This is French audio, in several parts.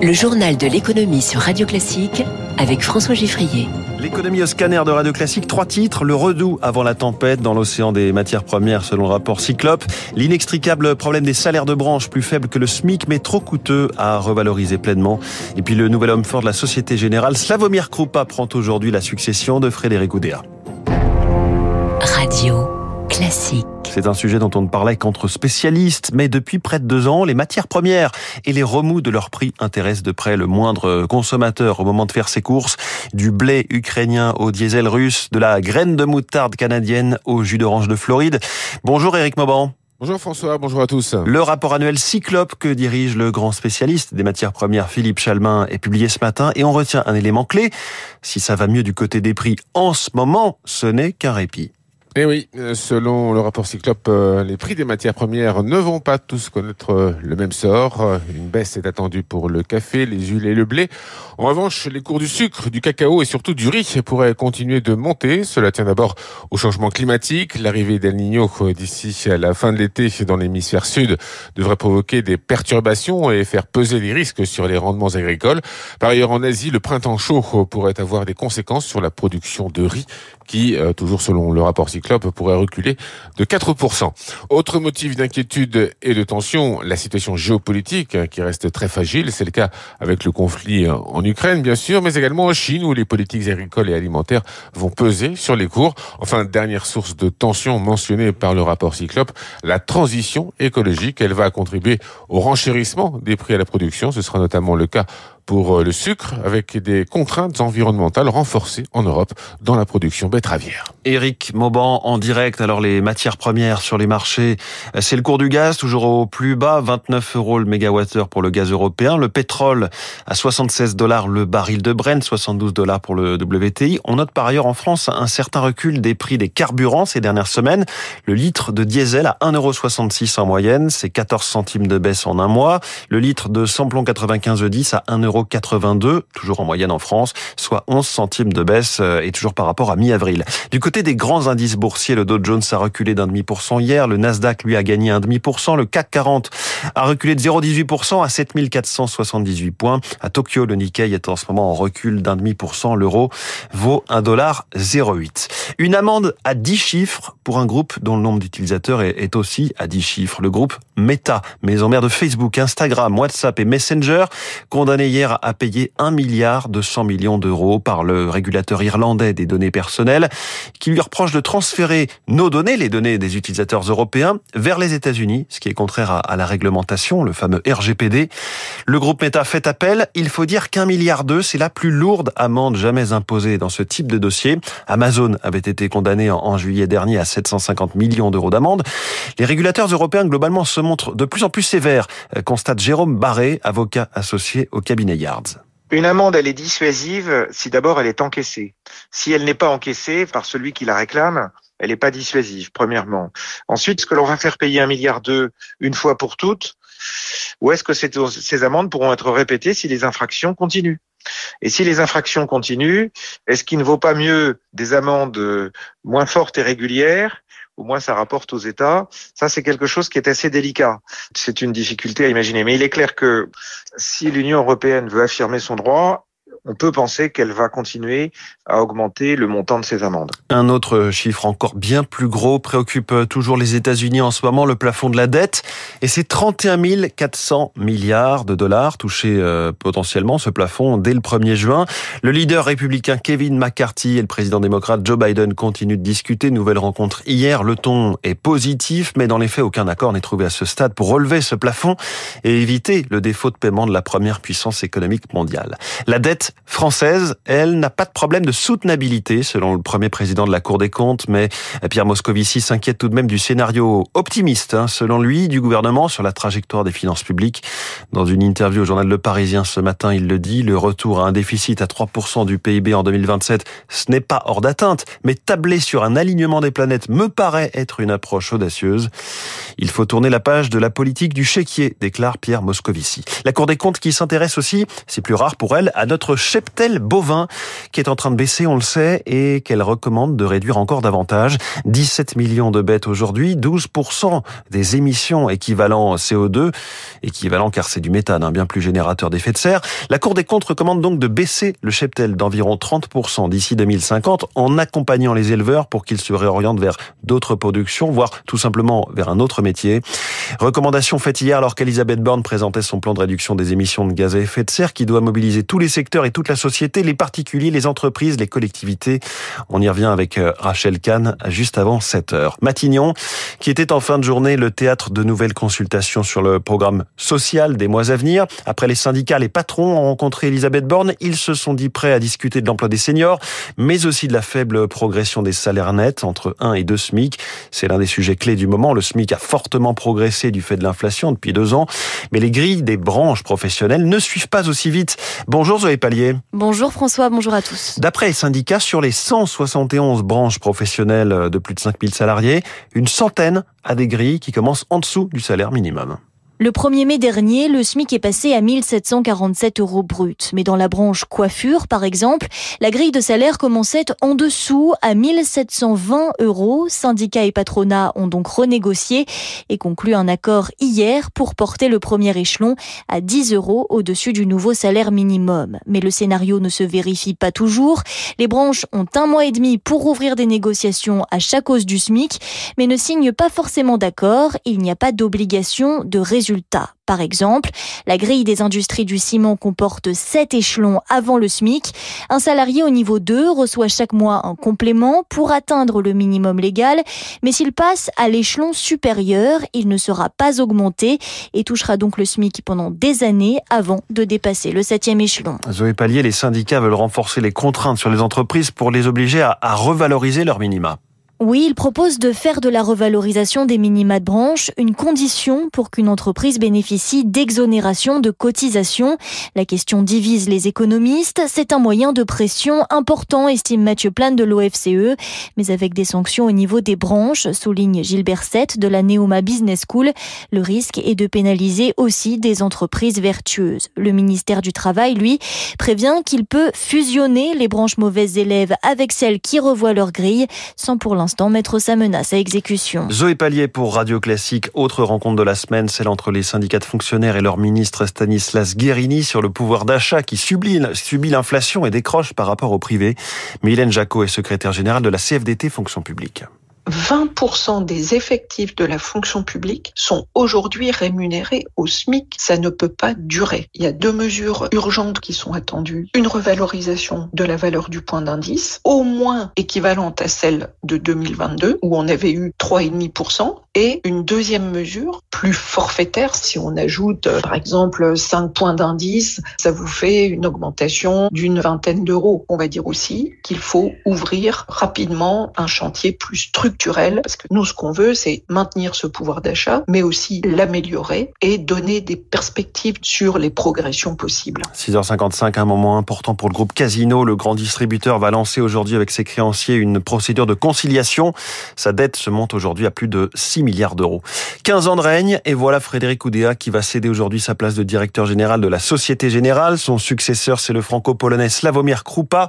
Le journal de l'économie sur Radio Classique avec François Giffrier. L'économie au scanner de Radio Classique, trois titres. Le redout avant la tempête dans l'océan des matières premières selon le rapport Cyclope. L'inextricable problème des salaires de branche plus faibles que le SMIC mais trop coûteux à revaloriser pleinement. Et puis le nouvel homme fort de la Société Générale, Slavomir Krupa, prend aujourd'hui la succession de Frédéric Oudéa. Radio Classique. C'est un sujet dont on ne parlait qu'entre spécialistes, mais depuis près de deux ans, les matières premières et les remous de leur prix intéressent de près le moindre consommateur au moment de faire ses courses. Du blé ukrainien au diesel russe, de la graine de moutarde canadienne au jus d'orange de Floride. Bonjour Eric Mauban. Bonjour François, bonjour à tous. Le rapport annuel Cyclope que dirige le grand spécialiste des matières premières Philippe Chalmin est publié ce matin et on retient un élément clé. Si ça va mieux du côté des prix en ce moment, ce n'est qu'un répit. Eh oui, euh, selon le rapport Cyclope, euh, les prix des matières premières ne vont pas tous connaître euh, le même sort. Une baisse est attendue pour le café, les huiles et le blé. En revanche, les cours du sucre, du cacao et surtout du riz pourraient continuer de monter. Cela tient d'abord au changement climatique. L'arrivée d'El Niño d'ici à la fin de l'été dans l'hémisphère sud devrait provoquer des perturbations et faire peser des risques sur les rendements agricoles. Par ailleurs, en Asie, le printemps chaud pourrait avoir des conséquences sur la production de riz qui, toujours selon le rapport Cyclope, pourrait reculer de 4%. Autre motif d'inquiétude et de tension, la situation géopolitique hein, qui reste très fragile. C'est le cas avec le conflit en Ukraine, bien sûr, mais également en Chine où les politiques agricoles et alimentaires vont peser sur les cours. Enfin, dernière source de tension mentionnée par le rapport Cyclope, la transition écologique. Elle va contribuer au renchérissement des prix à la production. Ce sera notamment le cas pour euh, le sucre avec des contraintes environnementales renforcées en Europe dans la production betteravière. Éric Mauban en direct. Alors les matières premières sur les marchés, c'est le cours du gaz toujours au plus bas, 29 euros le mégawattheure pour le gaz européen, le pétrole à 76 dollars le baril de Brent, 72 dollars pour le WTI. On note par ailleurs en France un certain recul des prix des carburants ces dernières semaines. Le litre de diesel à 1,66 en moyenne, c'est 14 centimes de baisse en un mois. Le litre de samplon 95 10 à 1 82, toujours en moyenne en France, soit 11 centimes de baisse euh, et toujours par rapport à mi-avril. Du côté des grands indices boursiers, le Dow Jones a reculé d'un demi pour cent hier, le Nasdaq lui a gagné un demi pour cent, le CAC 40 a reculé de 0,18% à 7478 points. À Tokyo, le Nikkei est en ce moment en recul d'un demi pour cent, l'euro vaut 1,08$. Une amende à 10 chiffres pour un groupe dont le nombre d'utilisateurs est aussi à 10 chiffres. Le groupe Meta, maison mère de Facebook, Instagram, WhatsApp et Messenger, condamné hier à payer 1 milliard de 100 millions d'euros par le régulateur irlandais des données personnelles, qui lui reproche de transférer nos données, les données des utilisateurs européens, vers les États-Unis, ce qui est contraire à la réglementation, le fameux RGPD. Le groupe Meta fait appel. Il faut dire qu'un milliard d'euros, c'est la plus lourde amende jamais imposée dans ce type de dossier. Amazon avait été condamné en juillet dernier à 750 millions d'euros d'amende. Les régulateurs européens globalement se montrent de plus en plus sévères, constate Jérôme Barré, avocat associé au cabinet Une amende, elle est dissuasive si d'abord elle est encaissée. Si elle n'est pas encaissée par celui qui la réclame, elle n'est pas dissuasive, premièrement. Ensuite, est-ce que l'on va faire payer un milliard d'euros une fois pour toutes Ou est-ce que ces amendes pourront être répétées si les infractions continuent? Et si les infractions continuent, est-ce qu'il ne vaut pas mieux des amendes moins fortes et régulières au moins ça rapporte aux États. Ça, c'est quelque chose qui est assez délicat. C'est une difficulté à imaginer. Mais il est clair que si l'Union européenne veut affirmer son droit, on peut penser qu'elle va continuer à augmenter le montant de ses amendes. Un autre chiffre encore bien plus gros préoccupe toujours les États-Unis en ce moment, le plafond de la dette. Et c'est 31 400 milliards de dollars touchés euh, potentiellement, ce plafond, dès le 1er juin. Le leader républicain Kevin McCarthy et le président démocrate Joe Biden continuent de discuter. Nouvelle rencontre hier. Le ton est positif, mais dans les faits, aucun accord n'est trouvé à ce stade pour relever ce plafond et éviter le défaut de paiement de la première puissance économique mondiale. La dette française, elle, n'a pas de problème de soutenabilité, selon le premier président de la Cour des comptes, mais Pierre Moscovici s'inquiète tout de même du scénario optimiste, hein, selon lui, du gouvernement sur la trajectoire des finances publiques. Dans une interview au journal Le Parisien ce matin, il le dit, le retour à un déficit à 3% du PIB en 2027, ce n'est pas hors d'atteinte, mais tabler sur un alignement des planètes me paraît être une approche audacieuse. Il faut tourner la page de la politique du chéquier, déclare Pierre Moscovici. La Cour des comptes qui s'intéresse aussi, c'est plus rare pour elle, à notre cheptel bovin qui est en train de baisser, on le sait, et qu'elle recommande de réduire encore davantage. 17 millions de bêtes aujourd'hui, 12% des émissions équivalent CO2, équivalent car c'est du méthane, hein, bien plus générateur d'effet de serre. La Cour des comptes recommande donc de baisser le cheptel d'environ 30% d'ici 2050 en accompagnant les éleveurs pour qu'ils se réorientent vers d'autres productions, voire tout simplement vers un autre métier. Recommandation faite hier alors qu'Elisabeth Borne présentait son plan de réduction des émissions de gaz à effet de serre qui doit mobiliser tous les secteurs et toute la société, les particuliers, les entreprises, les collectivités. On y revient avec euh, Rachel Kahn juste avant 7 heures. Matignon, qui était en fin de journée le théâtre de nouvelles consultations sur le programme social des mois à venir. Après les syndicats, les patrons ont rencontré Elisabeth Borne. Ils se sont dit prêts à discuter de l'emploi des seniors, mais aussi de la faible progression des salaires nets entre 1 et 2 SMIC. C'est l'un des sujets clés du moment. Le SMIC a fortement progressé du fait de l'inflation depuis deux ans, mais les grilles des branches professionnelles ne suivent pas aussi vite. Bonjour Zoé Pallier. Bonjour François, bonjour à tous. D'après les syndicats, sur les 171 branches professionnelles de plus de 5000 salariés, une centaine a des grilles qui commencent en dessous du salaire minimum. Le 1er mai dernier, le SMIC est passé à 1747 euros brut. Mais dans la branche coiffure, par exemple, la grille de salaire commençait en dessous à 1720 euros. Syndicats et patronats ont donc renégocié et conclu un accord hier pour porter le premier échelon à 10 euros au-dessus du nouveau salaire minimum. Mais le scénario ne se vérifie pas toujours. Les branches ont un mois et demi pour ouvrir des négociations à chaque hausse du SMIC, mais ne signent pas forcément d'accord. Il n'y a pas d'obligation de résultat par exemple, la grille des industries du ciment comporte 7 échelons avant le SMIC. Un salarié au niveau 2 reçoit chaque mois un complément pour atteindre le minimum légal, mais s'il passe à l'échelon supérieur, il ne sera pas augmenté et touchera donc le SMIC pendant des années avant de dépasser le septième échelon. Zoé Pallier, les syndicats veulent renforcer les contraintes sur les entreprises pour les obliger à, revaloriser leur minima. Oui, il propose de faire de la revalorisation des minima de branche une condition pour qu'une entreprise bénéficie d'exonération de cotisation. La question divise les économistes. C'est un moyen de pression important, estime Mathieu Plane de l'OFCE, mais avec des sanctions au niveau des branches, souligne Gilbert Sett de la Neoma Business School. Le risque est de pénaliser aussi des entreprises vertueuses. Le ministère du Travail, lui, prévient qu'il peut fusionner les branches mauvaises élèves avec celles qui revoient leur grille sans pour l'instant mettre sa menace à exécution. Zoé Pallier pour Radio Classique. Autre rencontre de la semaine, celle entre les syndicats de fonctionnaires et leur ministre Stanislas Guérini sur le pouvoir d'achat qui subit, l'inflation et décroche par rapport au privé. Mylène Jacot est secrétaire générale de la CFDT Fonction publique. 20% des effectifs de la fonction publique sont aujourd'hui rémunérés au SMIC. Ça ne peut pas durer. Il y a deux mesures urgentes qui sont attendues. Une revalorisation de la valeur du point d'indice, au moins équivalente à celle de 2022, où on avait eu 3,5%, et une deuxième mesure plus forfaitaire. Si on ajoute, euh, par exemple, 5 points d'indice, ça vous fait une augmentation d'une vingtaine d'euros. On va dire aussi qu'il faut ouvrir rapidement un chantier plus structuré parce que nous, ce qu'on veut, c'est maintenir ce pouvoir d'achat, mais aussi l'améliorer et donner des perspectives sur les progressions possibles. 6h55, un moment important pour le groupe Casino. Le grand distributeur va lancer aujourd'hui avec ses créanciers une procédure de conciliation. Sa dette se monte aujourd'hui à plus de 6 milliards d'euros. 15 ans de règne et voilà Frédéric Oudéa qui va céder aujourd'hui sa place de directeur général de la Société Générale. Son successeur, c'est le franco-polonais Slavomir Krupa.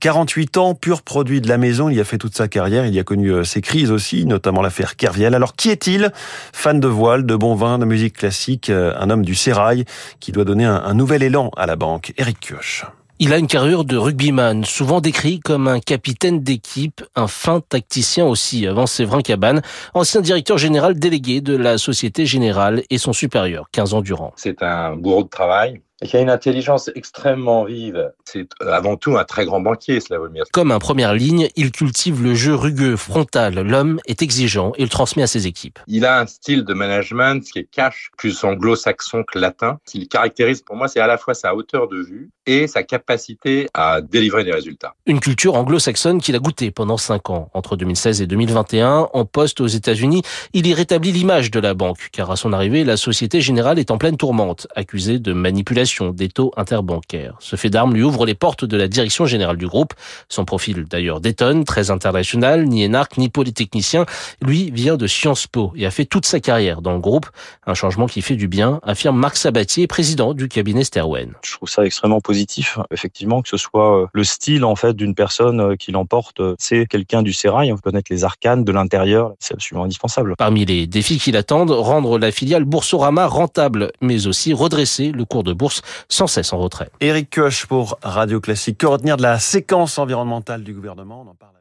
48 ans, pur produit de la maison. Il a fait toute sa carrière. Il a connu euh, ses crise aussi, notamment l'affaire Kerviel. Alors qui est-il? Fan de voile, de bon vin, de musique classique, euh, un homme du sérail qui doit donner un, nouvel élan à la banque. Eric Kioch. Il a une carrure de rugbyman, souvent décrit comme un capitaine d'équipe, un fin tacticien aussi, avant Séverin Cabane, ancien directeur général délégué de la Société Générale et son supérieur, 15 ans durant. C'est un bourreau de travail, il y a une intelligence extrêmement vive. C'est avant tout un très grand banquier, Slavomir. Comme un première ligne, il cultive le jeu rugueux, frontal. L'homme est exigeant et le transmet à ses équipes. Il a un style de management qui est cash, plus anglo-saxon que latin. Ce qui caractérise pour moi, c'est à la fois sa hauteur de vue et sa capacité à délivrer des résultats. Une culture anglo-saxonne qu'il a goûtée pendant cinq ans. Entre 2016 et 2021, en poste aux États-Unis, il y rétablit l'image de la banque, car à son arrivée, la Société Générale est en pleine tourmente, accusée de manipulation des taux interbancaires. Ce fait d'armes lui ouvre les portes de la direction générale du groupe. Son profil d'ailleurs détonne, très international, ni énarque ni polytechnicien. Lui vient de Sciences Po et a fait toute sa carrière dans le groupe. Un changement qui fait du bien, affirme Marc Sabatier, président du cabinet Sterwen. Je trouve ça extrêmement positif, effectivement, que ce soit euh, le style en fait d'une personne euh, qui l'emporte. C'est quelqu'un du sérail, on connaître les arcanes de l'intérieur, c'est absolument indispensable. Parmi les défis qui l'attendent, rendre la filiale Boursorama rentable, mais aussi redresser le cours de bourse sans cesse en retrait. Éric Koch pour Radio Classique. Que retenir de la séquence environnementale du gouvernement On en parle